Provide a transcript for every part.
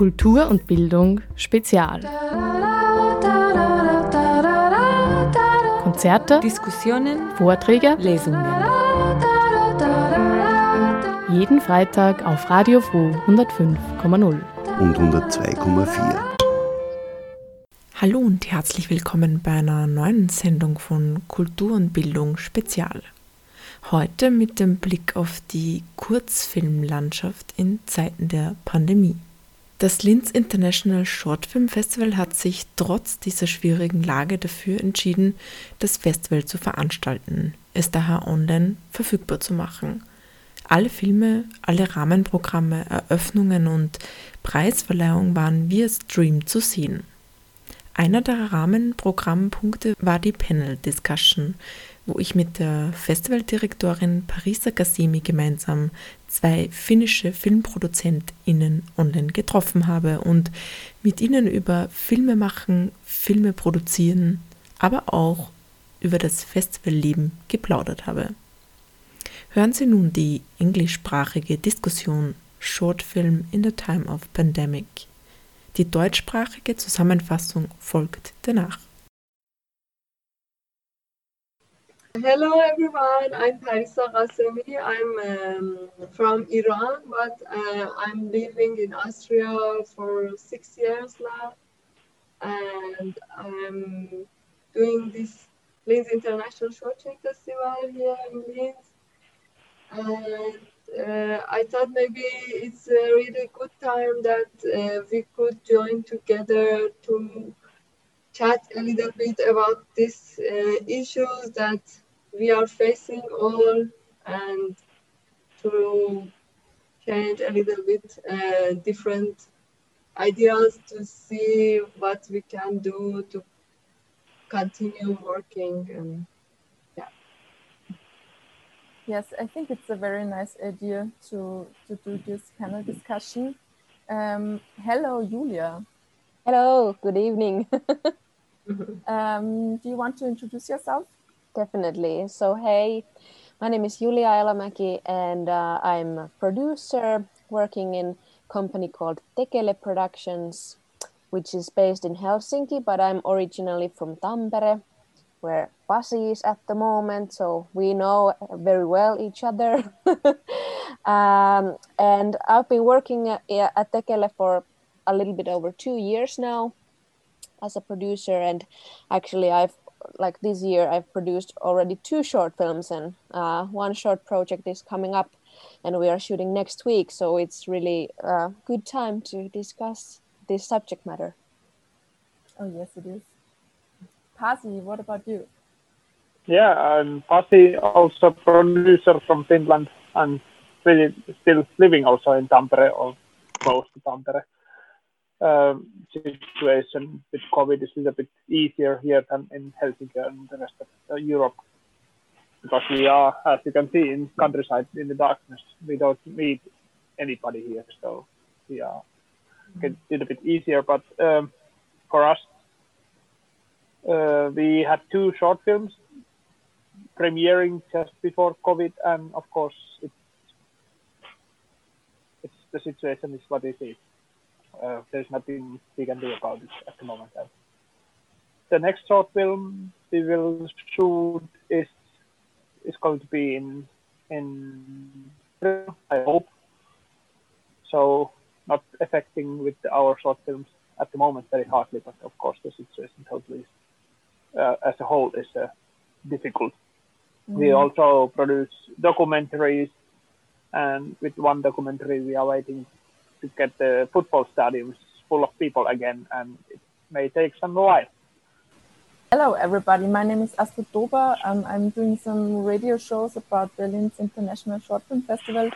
Kultur und Bildung Spezial. Konzerte, Diskussionen, Vorträge, Lesungen. Jeden Freitag auf Radio Froh 105,0 und 102,4. Hallo und herzlich willkommen bei einer neuen Sendung von Kultur und Bildung Spezial. Heute mit dem Blick auf die Kurzfilmlandschaft in Zeiten der Pandemie. Das Linz International Short Film Festival hat sich trotz dieser schwierigen Lage dafür entschieden, das Festival zu veranstalten, es daher online verfügbar zu machen. Alle Filme, alle Rahmenprogramme, Eröffnungen und Preisverleihung waren via Stream zu sehen. Einer der Rahmenprogrammpunkte war die Panel Discussion, wo ich mit der Festivaldirektorin Parisa Gassimi gemeinsam zwei finnische FilmproduzentInnen online getroffen habe und mit ihnen über Filme machen, Filme produzieren, aber auch über das Festivalleben geplaudert habe. Hören Sie nun die englischsprachige Diskussion Short Film in the Time of Pandemic. Die deutschsprachige Zusammenfassung folgt danach. Hello everyone, I'm Parisa Ghasemi. I'm um, from Iran, but uh, I'm living in Austria for six years now. And I'm doing this Linz International Short Film Festival here in Linz. And uh, I thought maybe it's a really good time that uh, we could join together to chat a little bit about these uh, issues that we are facing all and to change a little bit uh, different ideas to see what we can do to continue working and yeah. Yes i think it's a very nice idea to to do this panel discussion. Um, hello julia. Hello good evening um, do you want to introduce yourself definitely. So, hey, my name is Julia Elomäki, and uh, I'm a producer working in a company called Tekele Productions, which is based in Helsinki, but I'm originally from Tampere, where Pasi is at the moment. So we know very well each other. um, and I've been working at, at Tekele for a little bit over two years now as a producer and actually i've like this year I've produced already two short films and uh, one short project is coming up and we are shooting next week. So it's really a good time to discuss this subject matter. Oh yes, it is. Pasi, what about you? Yeah, I'm Pasi, also producer from Finland and really still living also in Tampere or close to Tampere um, situation with COVID is a bit easier here than in Helsinki and the rest of uh, Europe because we are, as you can see, in countryside in the darkness. We don't meet anybody here, so we are a bit easier. But um, for us, uh, we had two short films premiering just before COVID, and of course, it's, it's the situation is what it is uh, there's nothing we can do about it at the moment. The next short film we will shoot is is going to be in in I hope. So not affecting with our short films at the moment very hardly, but of course the situation totally uh, as a whole is uh, difficult. Mm. We also produce documentaries, and with one documentary we are waiting to get the football stadiums full of people again, and it may take some while. Hello, everybody. My name is Astrid Dober. Um, I'm doing some radio shows about Linz International Short Film Festival,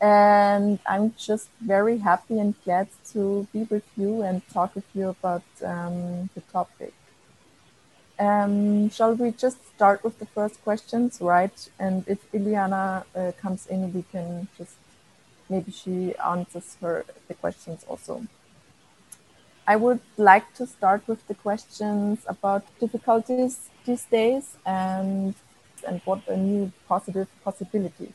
and I'm just very happy and glad to be with you and talk with you about um, the topic. Um, shall we just start with the first questions, right? And if Iliana uh, comes in, we can just maybe she answers her the questions also. I would like to start with the questions about difficulties these days and and what are new positive possibilities.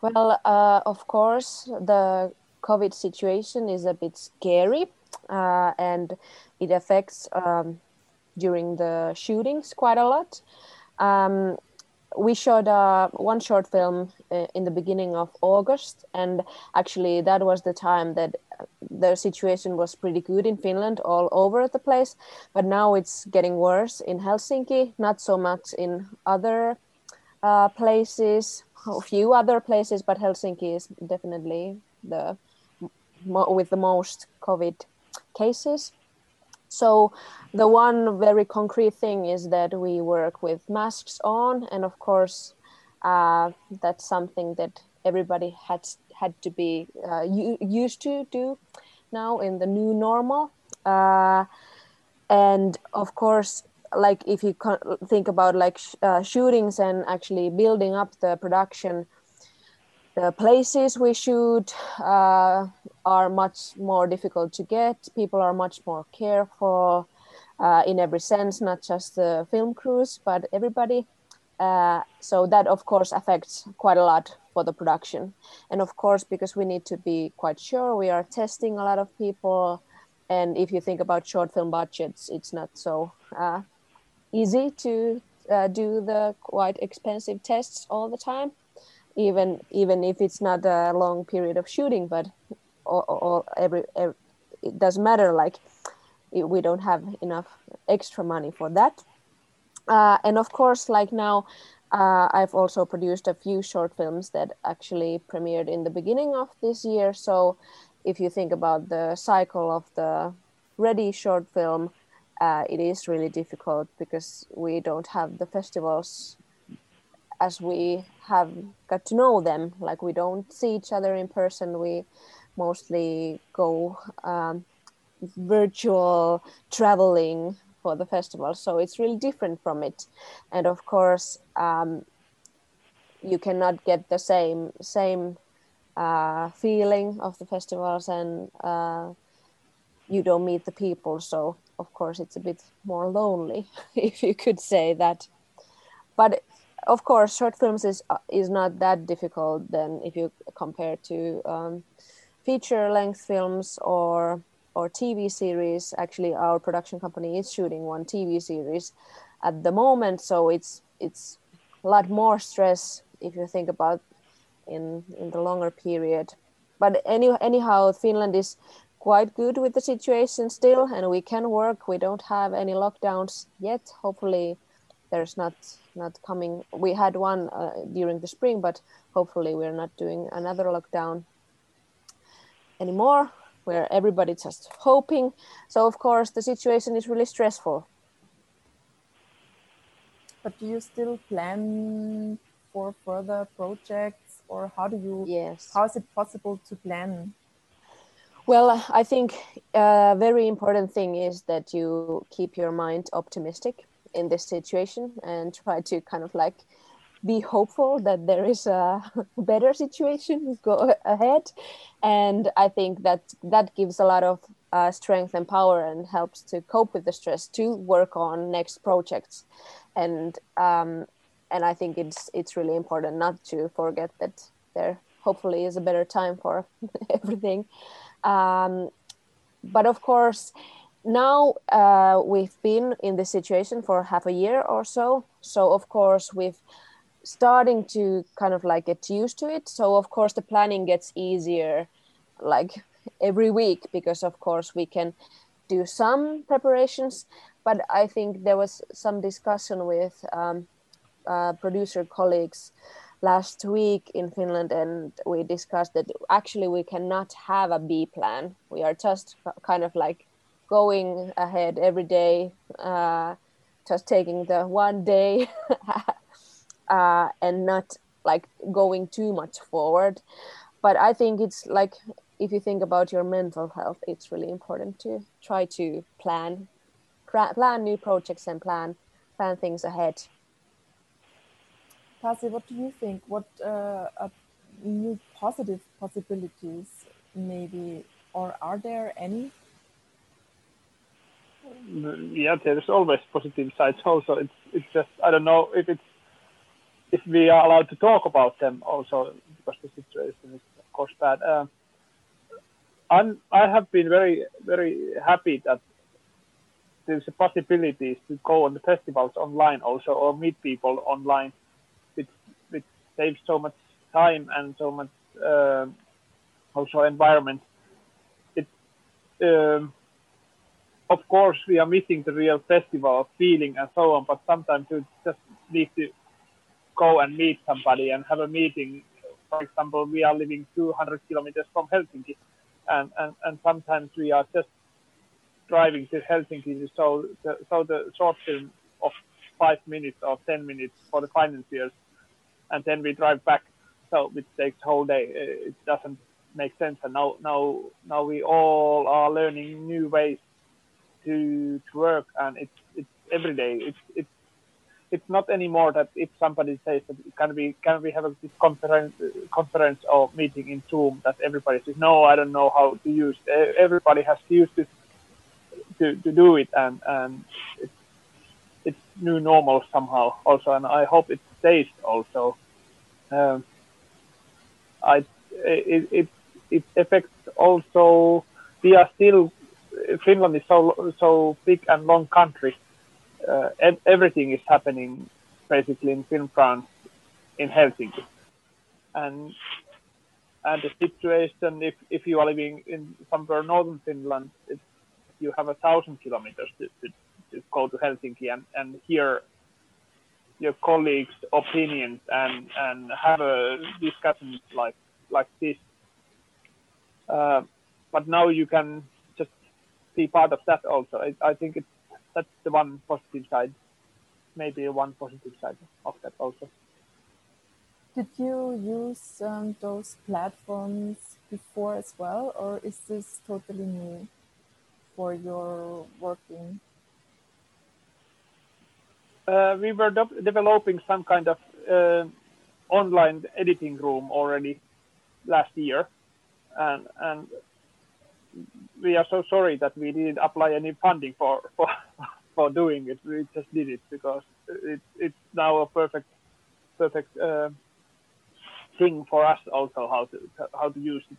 Well, uh, of course, the COVID situation is a bit scary uh, and it affects um, during the shootings quite a lot. Um, we shot uh, one short film uh, in the beginning of August, and actually that was the time that the situation was pretty good in Finland all over the place. But now it's getting worse in Helsinki, not so much in other uh, places, a few other places, but Helsinki is definitely the with the most COVID cases. So the one very concrete thing is that we work with masks on, and of course, uh, that's something that everybody had had to be uh, used to do now in the new normal. Uh, and of course, like if you think about like sh uh, shootings and actually building up the production the places we shoot uh, are much more difficult to get. People are much more careful uh, in every sense, not just the film crews, but everybody. Uh, so that, of course, affects quite a lot for the production. And of course, because we need to be quite sure, we are testing a lot of people. And if you think about short film budgets, it's not so uh, easy to uh, do the quite expensive tests all the time even even if it's not a long period of shooting but or, or every, every, it doesn't matter like we don't have enough extra money for that. Uh, and of course like now uh, i've also produced a few short films that actually premiered in the beginning of this year. So if you think about the cycle of the ready short film uh, it is really difficult because we don't have the festivals as we have got to know them. Like we don't see each other in person. We mostly go um, virtual traveling for the festival. So it's really different from it. And of course um, you cannot get the same same uh, feeling of the festivals and uh, you don't meet the people. So of course it's a bit more lonely if you could say that. But of course, short films is uh, is not that difficult than if you compare to um, feature length films or or TV series. Actually, our production company is shooting one TV series at the moment, so it's it's a lot more stress if you think about in in the longer period. But any anyhow, Finland is quite good with the situation still, and we can work. We don't have any lockdowns yet. Hopefully, there's not not coming. We had one uh, during the spring, but hopefully we're not doing another lockdown anymore, where everybody just hoping. So of course the situation is really stressful. But do you still plan for further projects, or how do you? Yes. How is it possible to plan? Well, I think a very important thing is that you keep your mind optimistic in this situation and try to kind of like be hopeful that there is a better situation go ahead. And i think that that gives a lot of uh, strength and power and helps to cope with the stress to work on next projects. And um, and i think it's it's really important not to forget that there hopefully is a better time for everything. Um, but of course now uh, we've been in this situation for half a year or so. So of course we've starting to kind of like get used to it. So of course the planning gets easier like every week because of course we can do some preparations. But i think there was some discussion with um, uh, producer colleagues last week in finland and we discussed that actually we cannot have a b plan. We are just kind of like going ahead every day, uh, just taking the one day uh, and not like going too much forward. But I think it's like if you think about your mental health, it's really important to try to plan, plan new projects and plan plan things ahead. Pasi, what do you think? What uh, new positive possibilities maybe, or are there any? Yeah, there's always positive sides also. It's it's just I don't know if it's if we are allowed to talk about them also because the situation is of course bad. Uh, I'm, I have been very, very happy that there's a possibilities to go on the festivals online also or meet people online, which, which saves so much time and so much uh, also environment. It, um, of course, we are missing the real festival of feeling and so on, but sometimes you just need to go and meet somebody and have a meeting. For example, we are living 200 kilometers from Helsinki, and, and, and sometimes we are just driving to Helsinki. So the, so the short film of five minutes or 10 minutes for the financiers, and then we drive back. So it takes whole day. It doesn't make sense. And now, now, now we all are learning new ways to, to work, and it's it's every day. It's it's it's not anymore that if somebody says that can we can we have a this conference conference or meeting in Zoom that everybody says no I don't know how to use everybody has to use this to, to do it and and it's it's new normal somehow also and I hope it stays also um, I it, it it affects also we are still Finland is so so big and long country uh, everything is happening basically in France in Helsinki. And and the situation, if, if you are living in somewhere northern Finland, you have a thousand kilometers to, to, to go to Helsinki and, and hear your colleagues' opinions and, and have a discussion like like this. Uh, but now you can be part of that also. I, I think it's that's the one positive side. Maybe one positive side of that also. Did you use um, those platforms before as well, or is this totally new for your working? Uh, we were de developing some kind of uh, online editing room already last year, and and we are so sorry that we didn't apply any funding for for for doing it. We just did it because it, it's now a perfect perfect uh, thing for us also how to how to use it.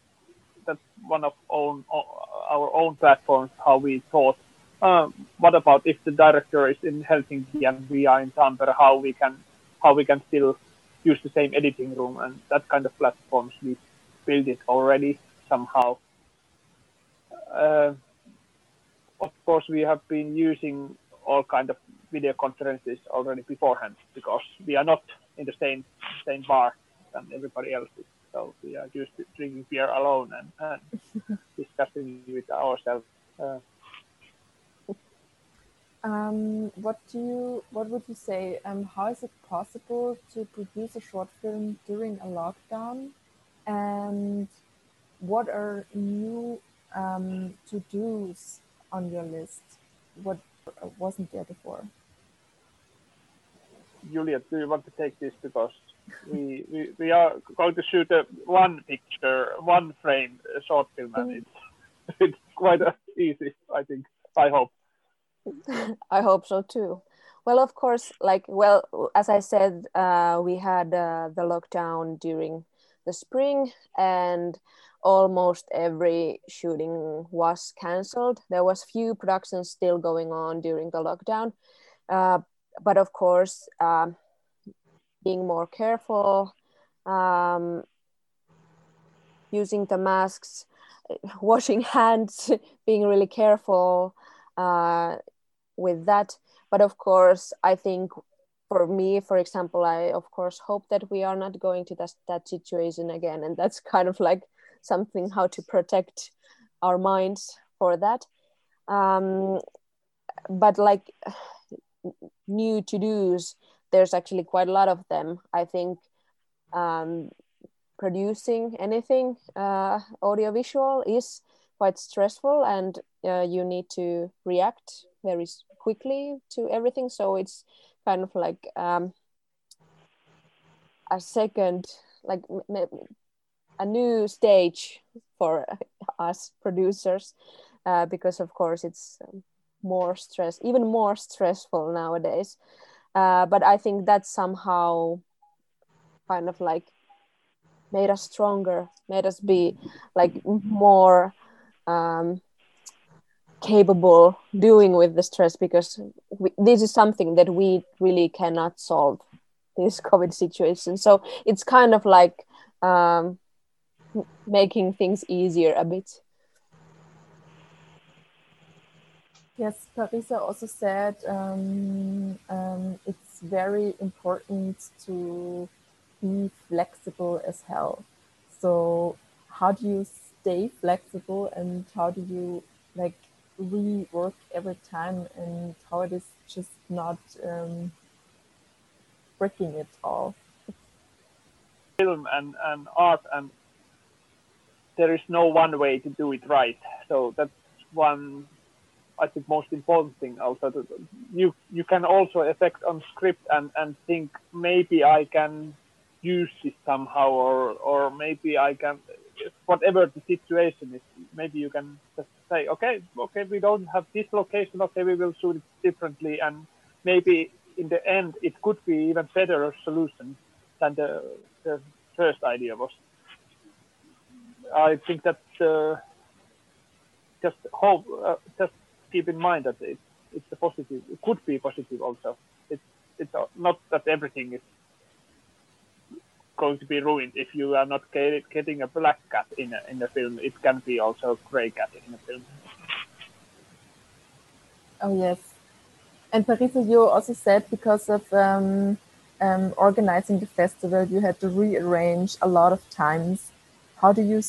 That's one of own our own platforms. How we thought. Um, what about if the director is in Helsinki and we are in Tampere? How we can how we can still use the same editing room and that kind of platforms we build it already somehow uh, of course, we have been using all kind of video conferences already beforehand because we are not in the same same bar than everybody else is. So we are used to drinking beer alone and, and discussing with ourselves. Uh, um, what do you what would you say? Um, how is it possible to produce a short film during a lockdown? And what are new um, to dos on your list? What wasn't there before? Juliet, do you want to take this because we, we, we are going to shoot a one picture, one frame short film, and it's it's quite easy. I think. I hope. I hope so too. Well, of course, like well, as I said, uh, we had uh, the lockdown during the spring, and almost every shooting was cancelled. There was few productions still going on during the lockdown, uh, but of course, uh, being more careful, um, using the masks, washing hands, being really careful uh, with that. But of course, I think for me, for example, I of course hope that we are not going to that, that situation again. And that's kind of like something how to protect our minds for that. Um, but like new to dos there's actually quite a lot of them i think. Um, producing anything uh, audiovisual is quite stressful and uh, you need to react very quickly to everything. So it's kind of like um, a second like a new stage for us producers uh, because of course it's more stress even more stressful nowadays. Uh, but i think that somehow kind of like made us stronger made us be like more um, capable doing with the stress because we, this is something that we really cannot solve this covid situation. So it's kind of like um, making things easier a bit. Yes parisa also said um, um, it's very important to be flexible as hell. So how do you stay flexible and how do you like rework every time and how it is just not um, breaking it all. Film and, and art and there is no one way to do it right. So that's one I think most important thing also you you can also affect on script and, and think maybe I can use this somehow or or maybe I can whatever the situation is, maybe you can just say, okay, okay, we don't have this location, okay, we will shoot it differently, and maybe in the end it could be even better solution than the, the first idea was. I think that uh, just hope, uh, just keep in mind that it, it's a positive, it could be positive also. It's it's not that everything is going to be ruined if you are not getting a black cat in a, in the film. It can be also a gray cat in the film. Oh yes, and Parisa, you also said because of um, um, organizing the festival, you had to rearrange a lot of times. How do you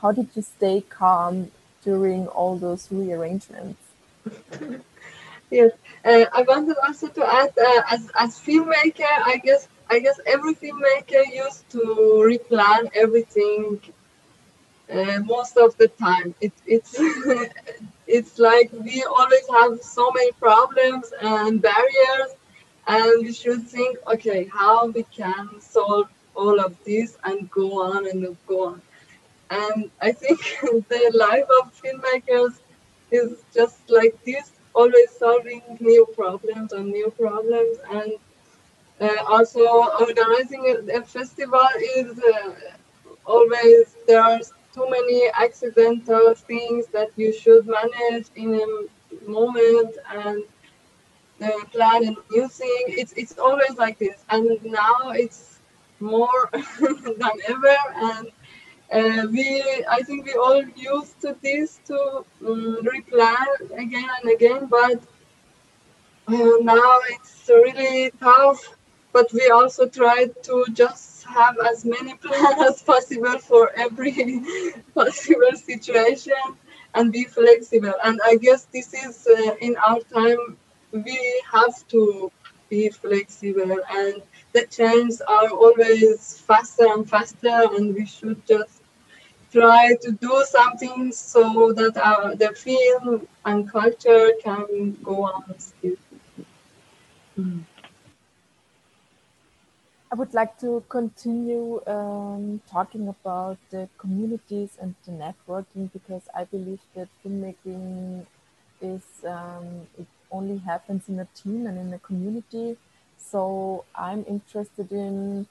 how did you stay calm during all those rearrangements? yes, uh, I wanted also to add, uh, as as filmmaker, I guess I guess every filmmaker used to replan everything uh, most of the time. It, it's it's like we always have so many problems and barriers, and we should think, okay, how we can solve all of this and go on and go on. And I think the life of filmmakers is just like this, always solving new problems and new problems and also, organizing a, festival is uh, always there are too many accidental things that you should manage in a moment and uh, plan a new thing. It's it's always like this, and now it's more than ever. And uh, we, I think we all used to this to um, replan again and again, but uh, now it's really tough but we also try to just have as many plans as possible for every possible situation and be flexible. And I guess this is uh, in our time, we have to be flexible and the changes are always faster and faster and we should just try to do something so that our, the film and culture can go on still. Mm. I would like to continue um, talking about the communities and the networking because I believe that filmmaking is um, it only happens in a team and in a community. So I'm interested in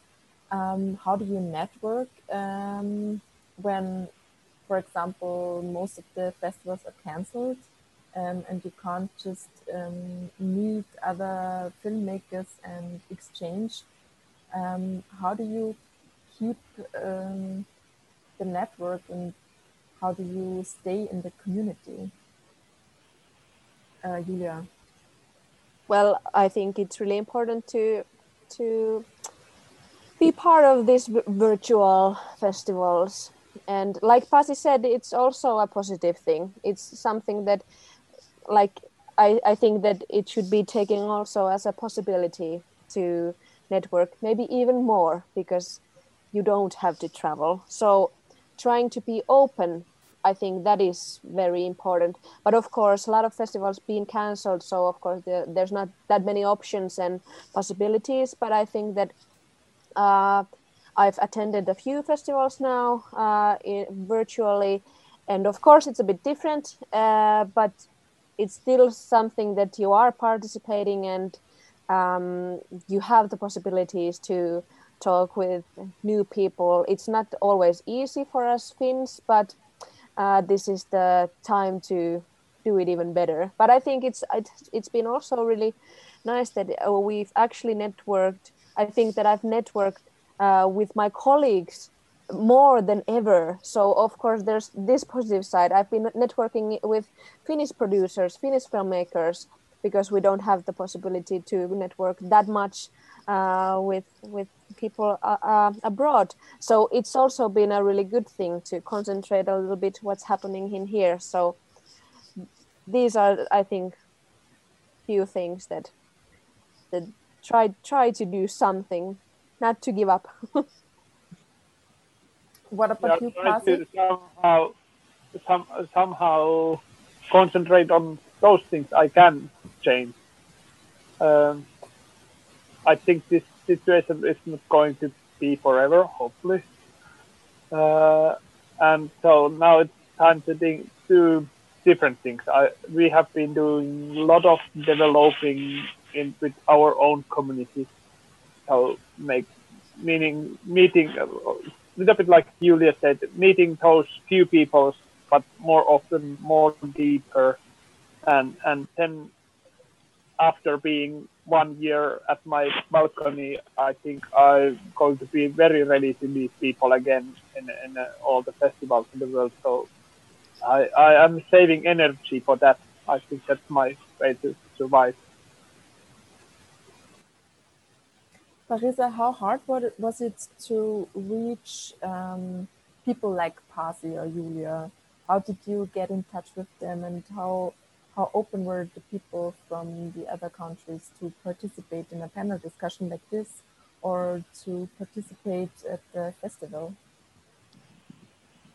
um, how do you network um, when, for example, most of the festivals are cancelled um, and you can't just um, meet other filmmakers and exchange um, how do you keep um, the network and how do you stay in the community? Uh, Julia. Well, I think it's really important to to be part of these virtual festivals and like Pasi said it's also a positive thing it's something that like I, I think that it should be taken also as a possibility to network, maybe even more because you don't have to travel. So trying to be open, I think that is very important. But of course, a lot of festivals being cancelled, so of course there, there's not that many options and possibilities. But I think that uh, I've attended a few festivals now uh, in, virtually, and of course it's a bit different, uh, but it's still something that you are participating and um, you have the possibilities to talk with new people. It's not always easy for us Finns, but uh, this is the time to do it even better. But I think it's it's, it's been also really nice that uh, we've actually networked. I think that I've networked uh, with my colleagues more than ever. So of course there's this positive side. I've been networking with Finnish producers, Finnish filmmakers, because we don't have the possibility to network that much uh, with with people uh, uh, abroad. So it's also been a really good thing to concentrate a little bit what's happening in here. So these are, I think, few things that that try try to do something, not to give up. what about yeah, you, Pasi? somehow, some, somehow concentrate on those things I can change. Um, I think this situation is not going to be forever, hopefully. Uh, and so now it's time to think, do different things. I, we have been doing a lot of developing in with our own community. So make meaning meeting a little bit like Julia said, meeting those few people, but more often, more deeper, and and then after being one year at my balcony, I think I'm going to be very ready to meet people again in, in uh, all the festivals in the world. So I, I am saving energy for that. I think that's my way to survive. Parisa, how hard was it to reach um, people like Pasi or Julia? How did you get in touch with them and how how open were the people from the other countries to participate in a panel discussion like this or to participate at the festival?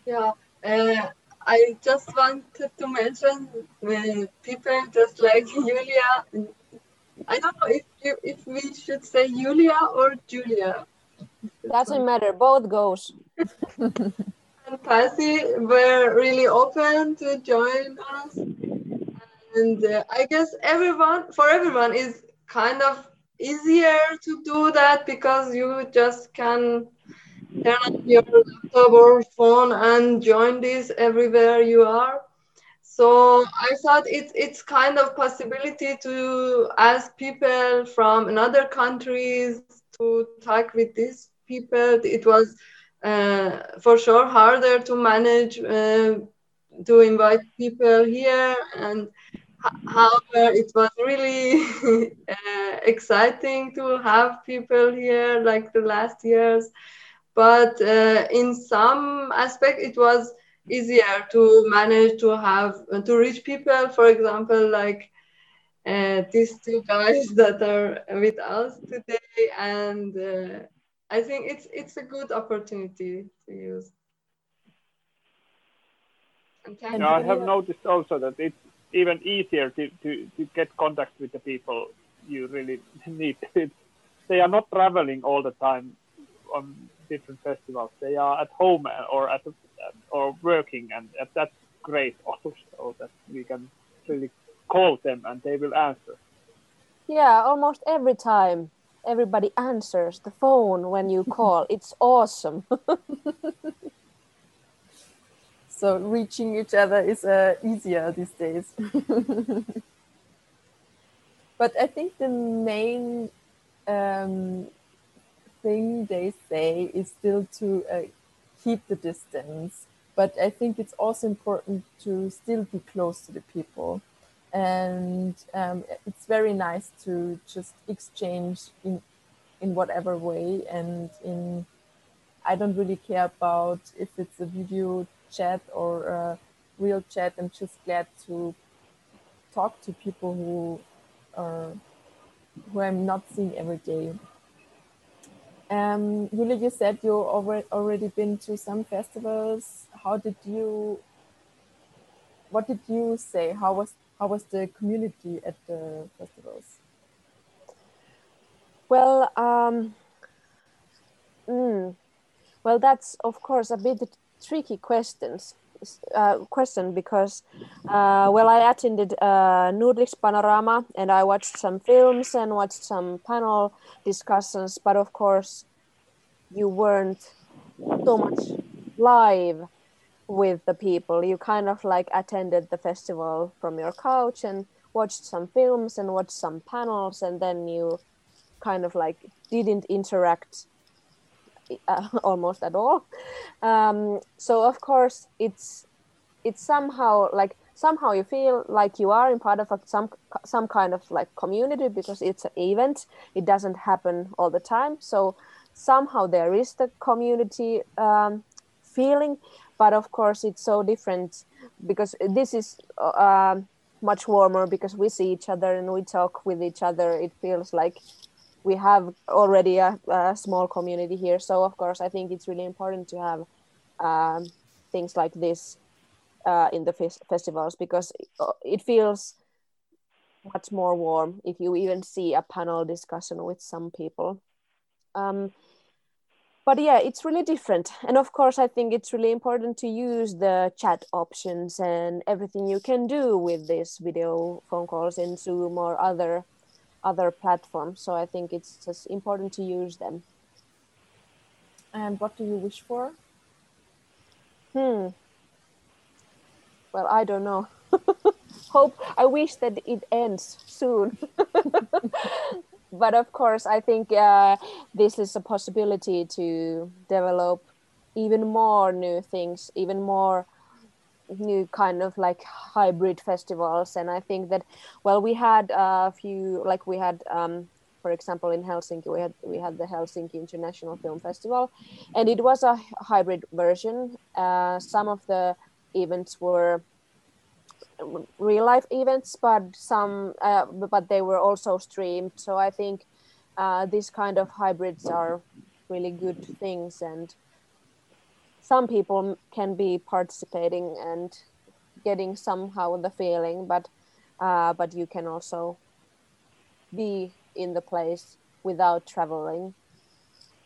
Yeah, uh, I just wanted to mention when people just like Julia. I don't know if you, if we should say Julia or Julia. Doesn't matter, both goes. and Pasi were really open to join us and uh, i guess everyone for everyone is kind of easier to do that because you just can turn on your laptop or phone and join this everywhere you are. So i thought it's it's kind of possibility to ask people from another countries to talk with these people. It was uh, for sure harder to manage uh, to invite people here and however it was really uh, exciting to have people here like the last years. But uh, in some aspect it was easier to manage to have to reach people. For example like uh, these two guys that are with us today and uh, i think it's it's a good opportunity to use yeah, I have noticed also that it's even easier to, to, to get contact with the people you really need. It's, they are not traveling all the time on different festivals. They are at home uh, or at uh, or working, and uh, that's great also that we can really call them and they will answer. Yeah, almost every time everybody answers the phone when you call. it's awesome. So reaching each other is uh, easier these days. but I think the main um, thing they say is still to uh, keep the distance. But I think it's also important to still be close to the people. And um, it's very nice to just exchange in, in whatever way. And in, I don't really care about if it's a video chat or a real chat. I'm just glad to talk to people who are who I'm not seeing every day. Um, Julia, you said you already already been to some festivals. How did you? What did you say? How was how was the community at the festivals? Well, um, mm, well, that's of course a bit tricky questions uh, question because uh, well I attended uh, Panorama and I watched some films and watched some panel discussions but of course you weren't so much live with the people. You kind of like attended the festival from your couch and watched some films and watched some panels, and then you kind of like didn't interact uh, almost at all. Um, so of course it's it's somehow like somehow you feel like you are in part of a, some some kind of like community because it's an event. It doesn't happen all the time. So somehow there is the community um, feeling, but of course it's so different because this is uh, much warmer because we see each other and we talk with each other. It feels like we have already a, a small community here. So of course, I think it's really important to have um, things like this uh, in the f- festivals because it feels much more warm if you even see a panel discussion with some people. Um, but yeah, it's really different. And of course, I think it's really important to use the chat options and everything you can do with this video phone calls in Zoom or other other platforms. So I think it's just important to use them. And what do you wish for? Hmm. Well, I don't know. Hope I wish that it ends soon. but of course, I think uh, this is a possibility to develop even more new things, even more new kind of like hybrid festivals. And i think that well we had a few like we had um, for example in helsinki we had we had the helsinki international film festival. And it was a hybrid version. Uh, some of the events were real life events but some uh, but they were also streamed. So i think uh, these kind of hybrids are really good things. And some people can be participating and getting somehow the feeling but uh, but you can also be in the place without traveling.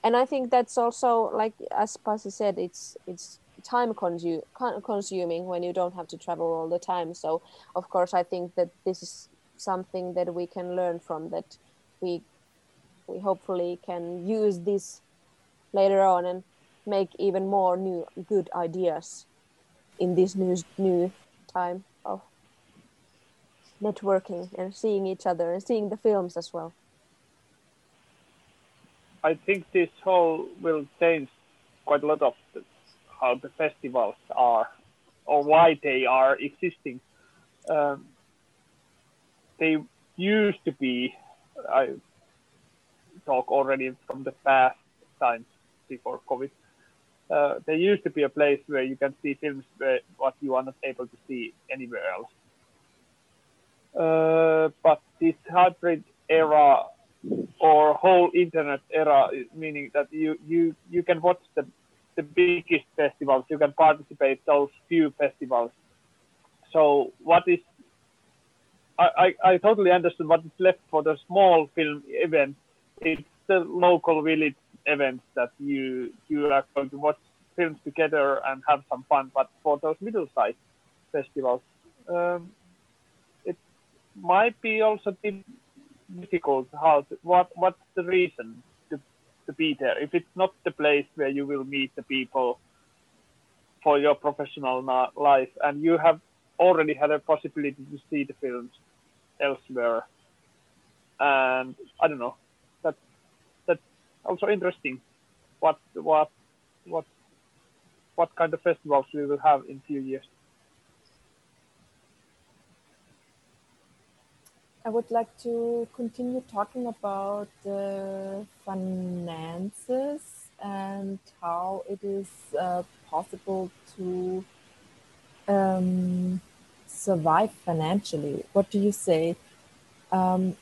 And i think that's also like as Pasi said it's it's time consu- consuming when you don't have to travel all the time. So of course i think that this is something that we can learn from that we we hopefully can use this later on and make even more new good ideas in this new new time of networking and seeing each other and seeing the films as well. I think this whole will change quite a lot of the, how the festivals are or why they are existing. Um, they used to be, I talk already from the past times before COVID, uh, there used to be a place where you can see films where, what you are not able to see anywhere else. Uh, but this hybrid era or whole internet era, meaning that you, you, you can watch the, the biggest festivals, you can participate those few festivals. So what is I, I, I totally understand what is left for the small film event. It's the local village events that you you are going to watch films together and have some fun. But for those middle-sized festivals, um, it might be also difficult. How to, what what's the reason to to be there if it's not the place where you will meet the people for your professional life, and you have already had a possibility to see the films elsewhere. And I don't know, also interesting what what what what kind of festivals we will have in few years. I would like to continue talking about the finances and how it is uh, possible to um, survive financially. What do you say? Um,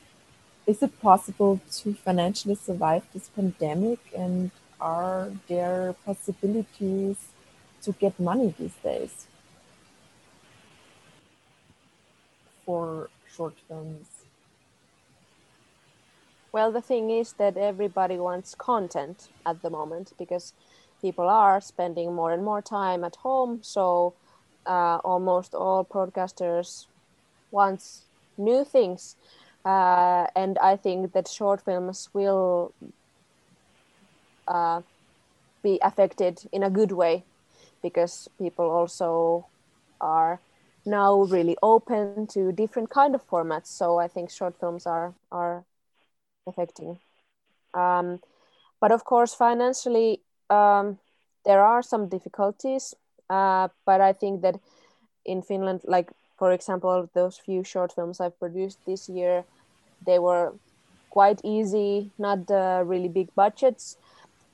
is it possible to financially survive this pandemic and are there possibilities to get money these days for short films? Well, the thing is that everybody wants content at the moment because people are spending more and more time at home. So uh, almost all broadcasters want new things uh, and I think that short films will uh, be affected in a good way because people also are now really open to different kind of formats. So I think short films are are affecting. Um, but of course, financially, um, there are some difficulties. Uh, but I think that in Finland, like for example, those few short films I've produced this year, they were quite easy, not uh, really big budgets.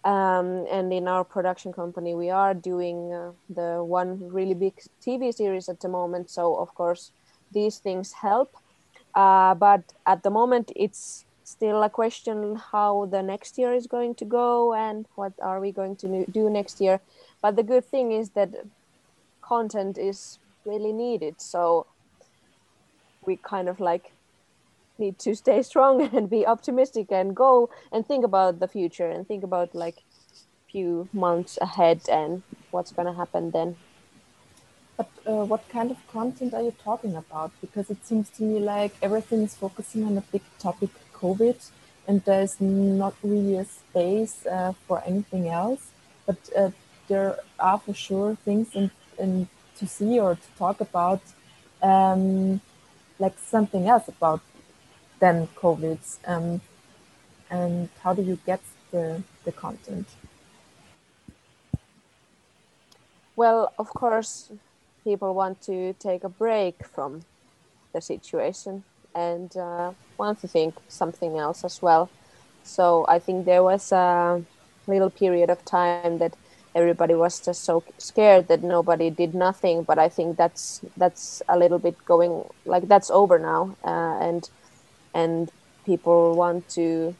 Um, and in our production company, we are doing uh, the one really big TV series at the moment. So of course, these things help. Uh, but at the moment, it's still a question how the next year is going to go and what are we going to do next year. But the good thing is that content is really needed. So we kind of like need to stay strong and be optimistic and go and think about the future and think about like few months ahead and what's going to happen then. But uh, what kind of content are you talking about? Because it seems to me like everything is focusing on a big topic covid and there's not really a space uh, for anything else. But uh, there are for sure things in, in to see or to talk about um, like something else about than COVID? Um, and how do you get the, the content? Well, of course, people want to take a break from the situation and uh, want to think something else as well. So I think there was a little period of time that everybody was just so scared that nobody did nothing. But I think that's that's a little bit going like that's over now, uh, and and people want to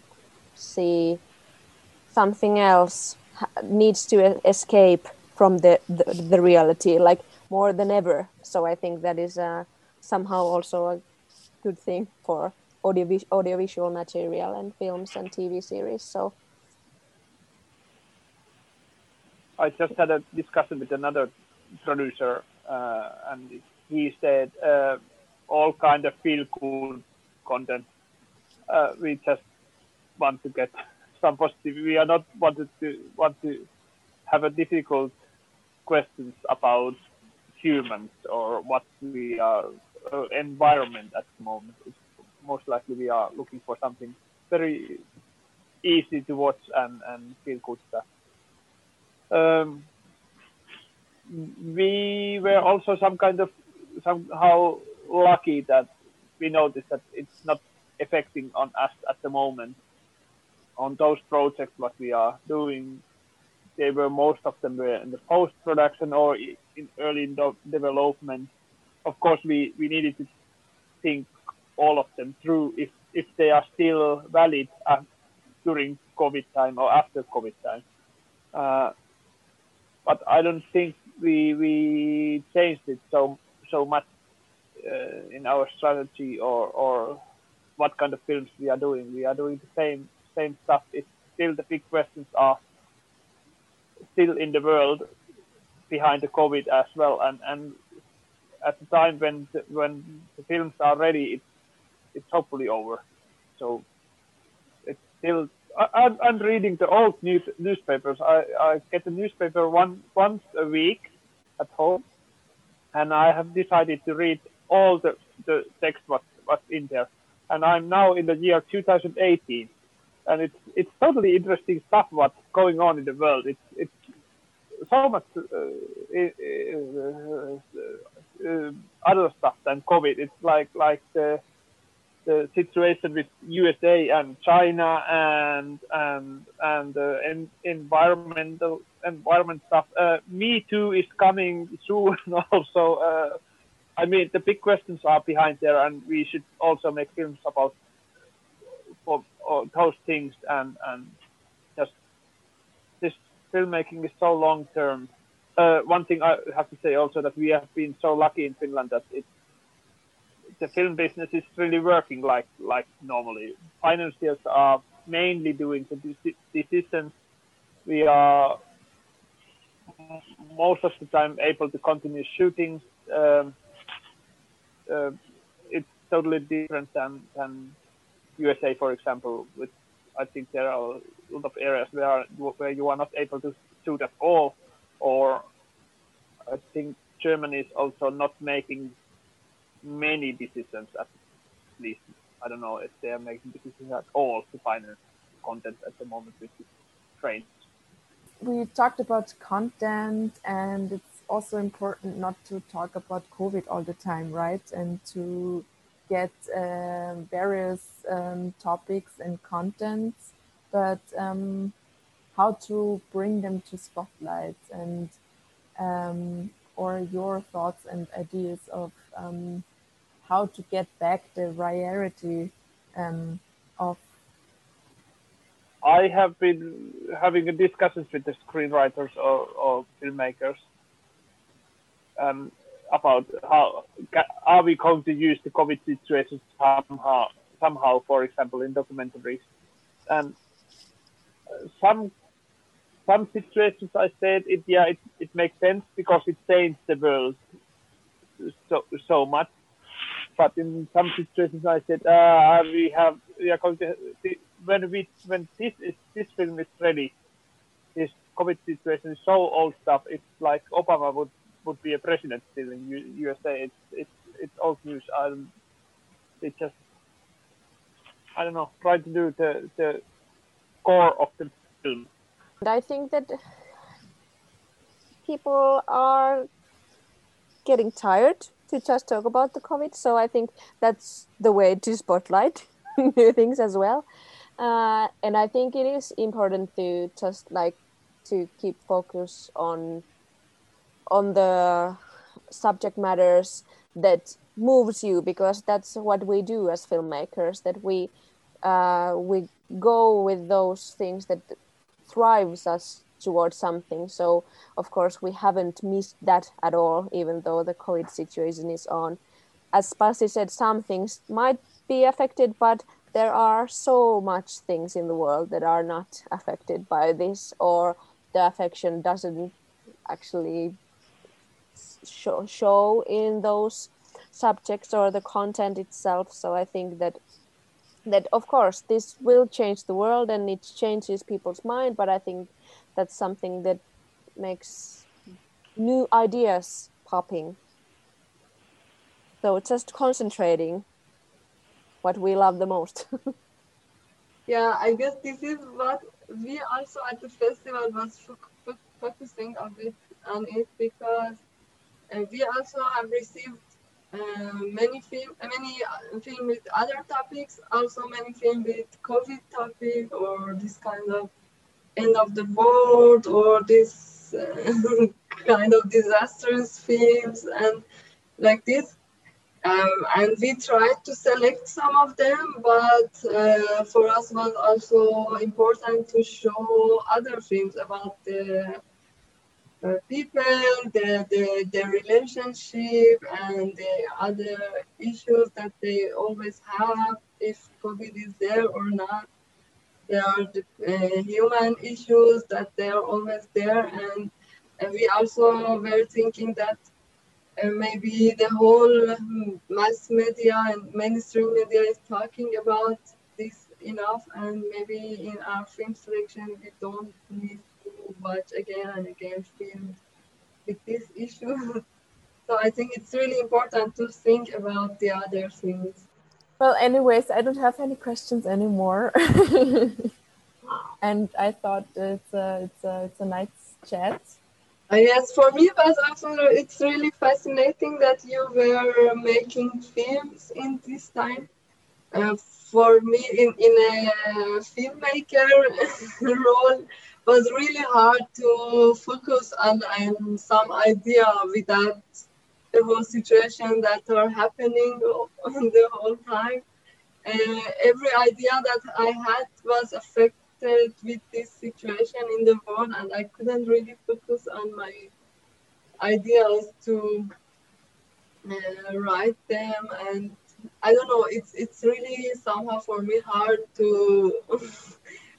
see something else needs to escape from the, the, the reality like more than ever so i think that is uh, somehow also a good thing for audio audiovisual material and films and tv series so i just had a discussion with another producer uh, and he said uh, all kind of feel good content. Uh, we just want to get some positive. We are not wanted to want to have a difficult questions about humans or what we are uh, environment at the moment. It's most likely we are looking for something very easy to watch and, and feel good stuff. Um, we were also some kind of somehow lucky that we noticed that it's not affecting on us at the moment. On those projects what we are doing, they were most of them were in the post production or in early development. Of course, we, we needed to think all of them through if if they are still valid uh, during COVID time or after COVID time. Uh, but I don't think we we changed it so so much uh, in our strategy or or what kind of films we are doing. We are doing the same same stuff. It's still the big questions are still in the world behind the COVID as well. And and at the time when the, when the films are ready, it's it's hopefully over. So it's still. I, I'm reading the old news, newspapers. I, I get the newspaper one once a week at home, and I have decided to read all the, the text was, was in there. And I'm now in the year 2018. And it's, it's totally interesting stuff what's going on in the world. It's, it's so much uh, uh, uh, other stuff than COVID. It's like, like the, the situation with USA and China and and and uh, en- environmental environment stuff. Uh, Me Too is coming soon also. Uh, I mean, the big questions are behind there, and we should also make films about for, those things. And and just this filmmaking is so long term. Uh, one thing I have to say also that we have been so lucky in Finland that it the film business is really working like like normally. Financiers are mainly doing the decisions. We are most of the time able to continue shooting. Um, uh, it's totally different than than USA, for example. With I think there are a lot of areas where where you are not able to shoot at all, or I think Germany is also not making many decisions at least. I don't know if they are making decisions at all to finance content at the moment, which is strange. We talked about content, and it's also important not to talk about COVID all the time, right? And to get uh, various um, topics and contents, but um, how to bring them to spotlight and um, or your thoughts and ideas of um, how to get back the variety um, of I have been having discussions with the screenwriters or, or filmmakers um, about how are we going to use the COVID situation somehow, somehow, for example, in documentaries. And some some situations I said it yeah it, it makes sense because it changed the world so so much. But in some situations I said uh, we have we are going to when we when this is this film is ready, this COVID situation is so old stuff. It's like Obama would would be a president still in U- USA. It's it's it's old news. Um, it just I don't know try to do the the core of the film. And I think that people are getting tired to just talk about the COVID. So I think that's the way to spotlight new things as well. Uh, and I think it is important to just like to keep focus on on the subject matters that moves you because that's what we do as filmmakers that we uh, we go with those things that thrives us towards something. So of course we haven't missed that at all even though the covid situation is on. As Pasi said some things might be affected but there are so much things in the world that are not affected by this or the affection doesn't actually show, show in those subjects or the content itself. So i think that that of course this will change the world and it changes people's mind but i think that's something that makes new ideas popping. So just concentrating what we love the most. Yeah i guess this is what we also at the festival was focusing a bit on it because uh, we also have received uh, many film, many uh, film with other topics, also many film with COVID topic or this kind of end of the world or this uh, kind of disastrous films and like this. Um, and we tried to select some of them, but uh, for us was also important to show other films about the uh, people, the, the, the relationship, and the other issues that they always have if COVID is there or not. There are the uh, human issues that they are always there, and, and we also were thinking that uh, maybe the whole mass media and mainstream media is talking about this enough, and maybe in our film selection we don't need to watch again and again films with this issue. so I think it's really important to think about the other things. Well, anyways, I don't have any questions anymore. and I thought it's a, it's a, it's a nice chat. Uh, yes, for me, but also it's really fascinating that you were making films in this time. Uh, for me, in, in a filmmaker role, was really hard to focus on, on some idea without the whole situation that are happening the whole time. Uh, every idea that I had was affected with this situation in the world, and I couldn't really focus on my ideas to uh, write them. And I don't know, it's it's really somehow for me hard to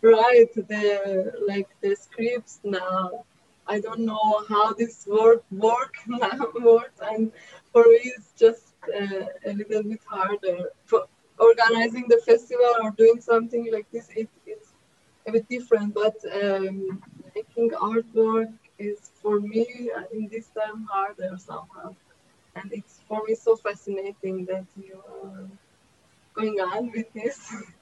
write the like the scripts now. I don't know how this work work works, and for me it's just uh, a little bit harder. For organizing the festival or doing something like this, it, it's a bit different. But um, making artwork is for me uh, in this time harder somehow. And it's for me so fascinating that you are going on with this.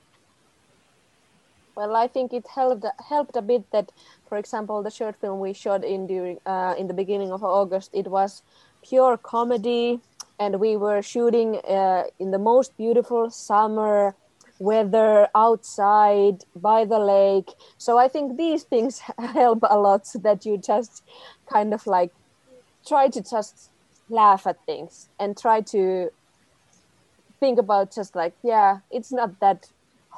Well, I think it helped helped a bit that, for example, the short film we shot in during uh, in the beginning of August, it was pure comedy, and we were shooting uh, in the most beautiful summer weather outside by the lake. So I think these things help a lot, that you just kind of like try to just laugh at things and try to think about just like yeah, it's not that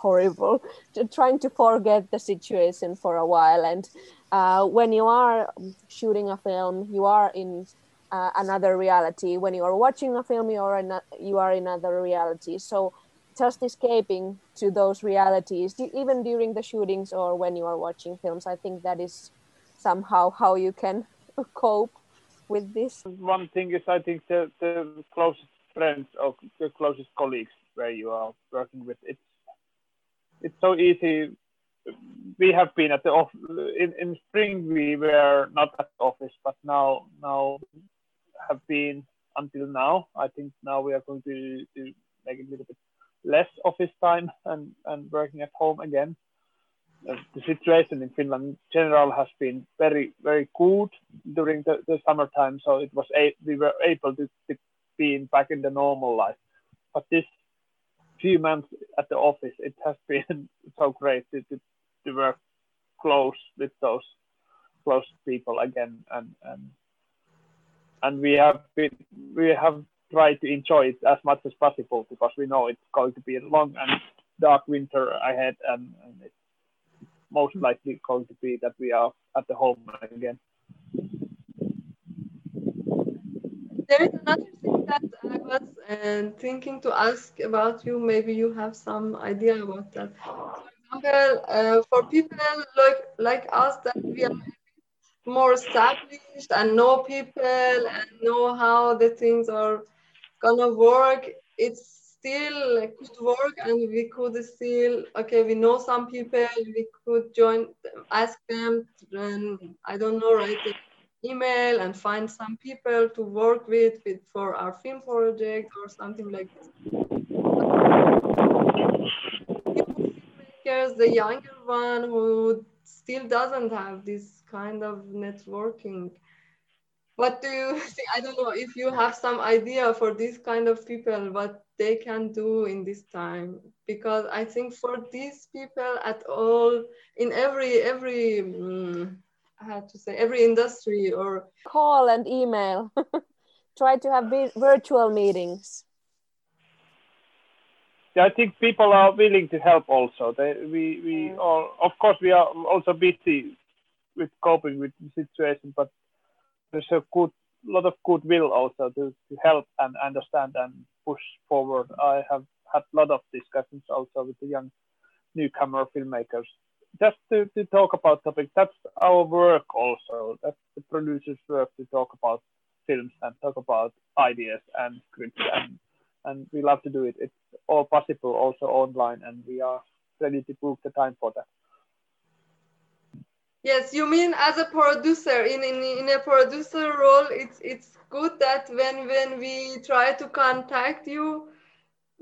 horrible trying to forget the situation for a while. And uh, when you are shooting a film you are in uh, another reality. When you are watching a film you are in a, you are in another reality. So just escaping to those realities even during the shootings or when you are watching films i think that is somehow how you can cope with this. One thing is i think the, the closest friends or the closest colleagues where you are working with it's it's so easy. We have been at the off in, in spring. We were not at the office, but now now have been until now. I think now we are going to, to make a little bit less office time and, and working at home again. Uh, the situation in Finland in general has been very very good during the, the summertime, so it was a, we were able to, to be back in the normal life. But this few months at the office, it has been so great to, to, to work close with those close people again, and and and we have been we have tried to enjoy it as much as possible because we know it's going to be a long and dark winter ahead, and, and it's most likely going to be that we are at the home again. There is another that I was uh, thinking to ask about you. Maybe you have some idea about that. For uh, for people like like us that we are more established and know people and know how the things are gonna work, it's still could work and we could still okay we know some people we could join ask them and i don't know write email and find some people to work with, with for our film project or something like this. The younger one who still doesn't have this kind of networking. What do you think? I don't know if you have some idea for this kind of people, what they can do in this time. Because I think for these people at all, in every every um, I had to say every industry or call and email. Try to have virtual meetings. Yeah, I think people are willing to help. Also, they, we we all, of course we are also busy with coping with the situation, but there's a good lot of goodwill also to, to help and understand and push forward. I have had a lot of discussions also with the young newcomer filmmakers just to, to talk about topics, that's our work also. That's the producer's work to talk about films and talk about ideas and scripts and and we love to do it. It's all possible also online and we are ready to book the time for that. Yes, you mean as a producer in, in, in a producer role, it's it's good that when when we try to contact you,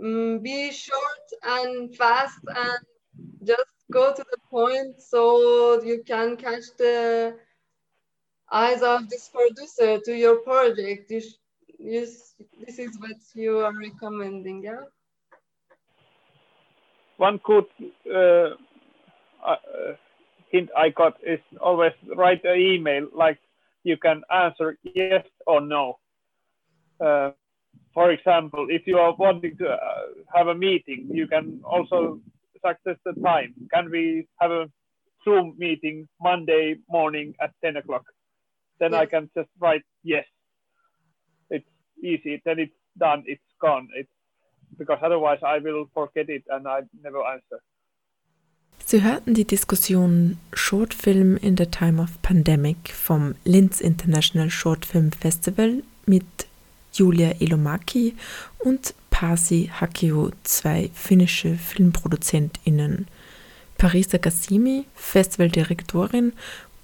um, be short and fast and just go to the point so you can catch the eyes of this producer to your project. You, you, this is what you are recommending, yeah? One good uh, uh, hint I got is always write an email like you can answer yes or no. Uh, for example, if you are wanting to uh, have a meeting, you can also success the time. Can we have a Zoom meeting Monday morning at 10 o'clock? Then yes. I can just write yes. It's easy. Then it's done. It's gone. It's because otherwise I will forget it and I never answer. Sie hörten die Diskussion Short Film in the Time of Pandemic vom Linz International Short Film Festival mit Julia Ilomaki und Pasi Hakio, zwei finnische FilmproduzentInnen, Parisa Gassimi, Festivaldirektorin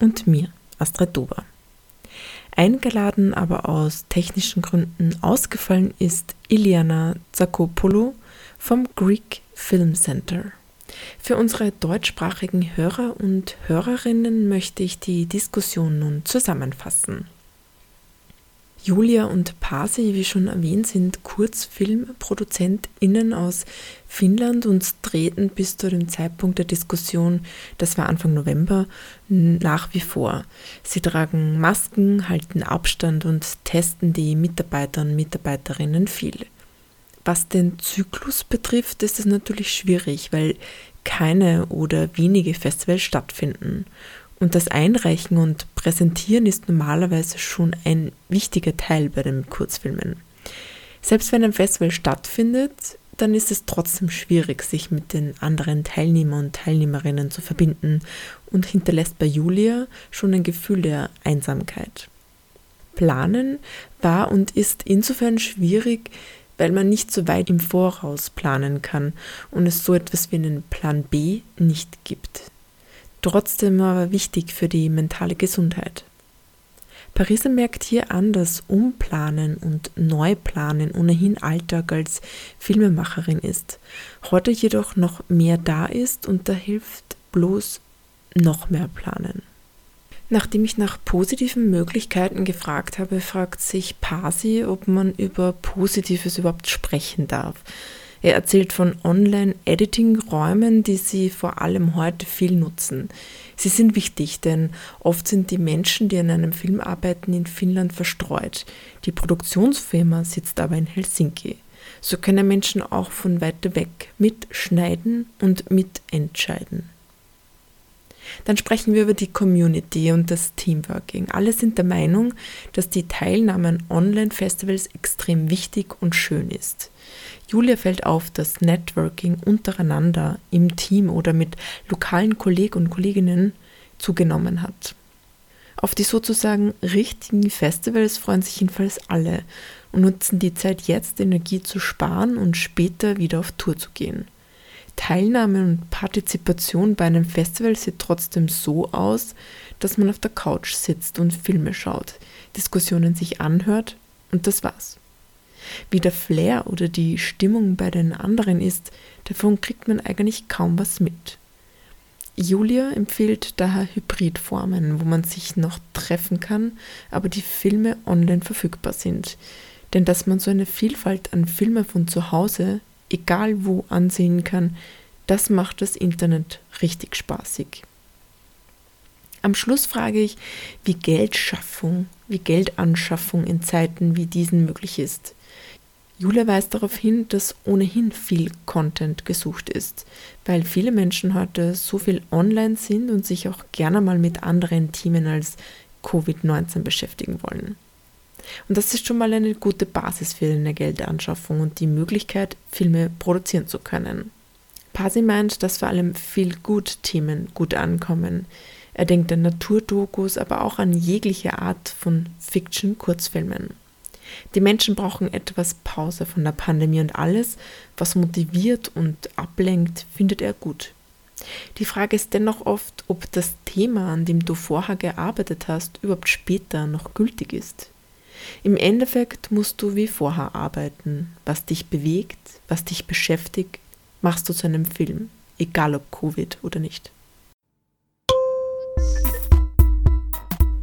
und mir, Astrid Dober. Eingeladen, aber aus technischen Gründen ausgefallen ist Iliana Zakopoulou vom Greek Film Center. Für unsere deutschsprachigen Hörer und Hörerinnen möchte ich die Diskussion nun zusammenfassen. Julia und Pasi, wie schon erwähnt, sind KurzfilmproduzentInnen aus Finnland und treten bis zu dem Zeitpunkt der Diskussion, das war Anfang November, nach wie vor. Sie tragen Masken, halten Abstand und testen die Mitarbeiter und Mitarbeiterinnen viel. Was den Zyklus betrifft, ist es natürlich schwierig, weil keine oder wenige Festivals stattfinden. Und das Einreichen und Präsentieren ist normalerweise schon ein wichtiger Teil bei den Kurzfilmen. Selbst wenn ein Festival stattfindet, dann ist es trotzdem schwierig, sich mit den anderen Teilnehmern und Teilnehmerinnen zu verbinden und hinterlässt bei Julia schon ein Gefühl der Einsamkeit. Planen war und ist insofern schwierig, weil man nicht so weit im Voraus planen kann und es so etwas wie einen Plan B nicht gibt trotzdem aber wichtig für die mentale Gesundheit. Parisa merkt hier an, dass Umplanen und Neuplanen ohnehin Alltag als Filmemacherin ist, heute jedoch noch mehr da ist und da hilft bloß noch mehr planen. Nachdem ich nach positiven Möglichkeiten gefragt habe, fragt sich Pasi, ob man über Positives überhaupt sprechen darf. Er erzählt von Online-Editing-Räumen, die sie vor allem heute viel nutzen. Sie sind wichtig, denn oft sind die Menschen, die an einem Film arbeiten, in Finnland verstreut. Die Produktionsfirma sitzt aber in Helsinki. So können Menschen auch von weiter weg mitschneiden und mitentscheiden. Dann sprechen wir über die Community und das Teamworking. Alle sind der Meinung, dass die Teilnahme an Online-Festivals extrem wichtig und schön ist. Julia fällt auf, dass Networking untereinander im Team oder mit lokalen Kollegen und Kolleginnen zugenommen hat. Auf die sozusagen richtigen Festivals freuen sich jedenfalls alle und nutzen die Zeit jetzt, Energie zu sparen und später wieder auf Tour zu gehen. Teilnahme und Partizipation bei einem Festival sieht trotzdem so aus, dass man auf der Couch sitzt und Filme schaut, Diskussionen sich anhört und das war's. Wie der Flair oder die Stimmung bei den anderen ist, davon kriegt man eigentlich kaum was mit. Julia empfiehlt daher Hybridformen, wo man sich noch treffen kann, aber die Filme online verfügbar sind. Denn dass man so eine Vielfalt an Filmen von zu Hause, egal wo, ansehen kann, das macht das Internet richtig spaßig. Am Schluss frage ich, wie Geldschaffung, wie Geldanschaffung in Zeiten wie diesen möglich ist. Julia weist darauf hin, dass ohnehin viel Content gesucht ist, weil viele Menschen heute so viel online sind und sich auch gerne mal mit anderen Themen als Covid-19 beschäftigen wollen. Und das ist schon mal eine gute Basis für eine Geldanschaffung und die Möglichkeit, Filme produzieren zu können. Pasi meint, dass vor allem viel gut Themen gut ankommen. Er denkt an Naturdokus, aber auch an jegliche Art von Fiction-Kurzfilmen. Die Menschen brauchen etwas Pause von der Pandemie und alles, was motiviert und ablenkt, findet er gut. Die Frage ist dennoch oft, ob das Thema, an dem du vorher gearbeitet hast, überhaupt später noch gültig ist. Im Endeffekt musst du wie vorher arbeiten. Was dich bewegt, was dich beschäftigt, machst du zu einem Film, egal ob Covid oder nicht.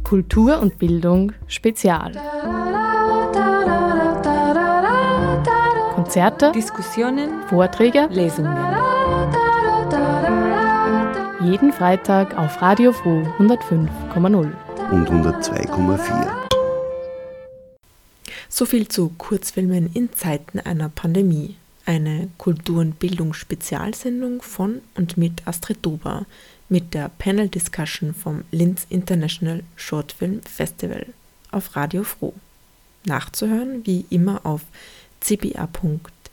Kultur und Bildung Spezial. Konzerte, Diskussionen, Vorträge, Lesungen. Jeden Freitag auf Radio Froh 105,0 und 102,4. So viel zu Kurzfilmen in Zeiten einer Pandemie. Eine Kultur- und Bildungsspezialsendung von und mit Astrid Dober mit der Panel Discussion vom Linz International Short Film Festival auf Radio Froh. Nachzuhören wie immer auf cba.fro.at.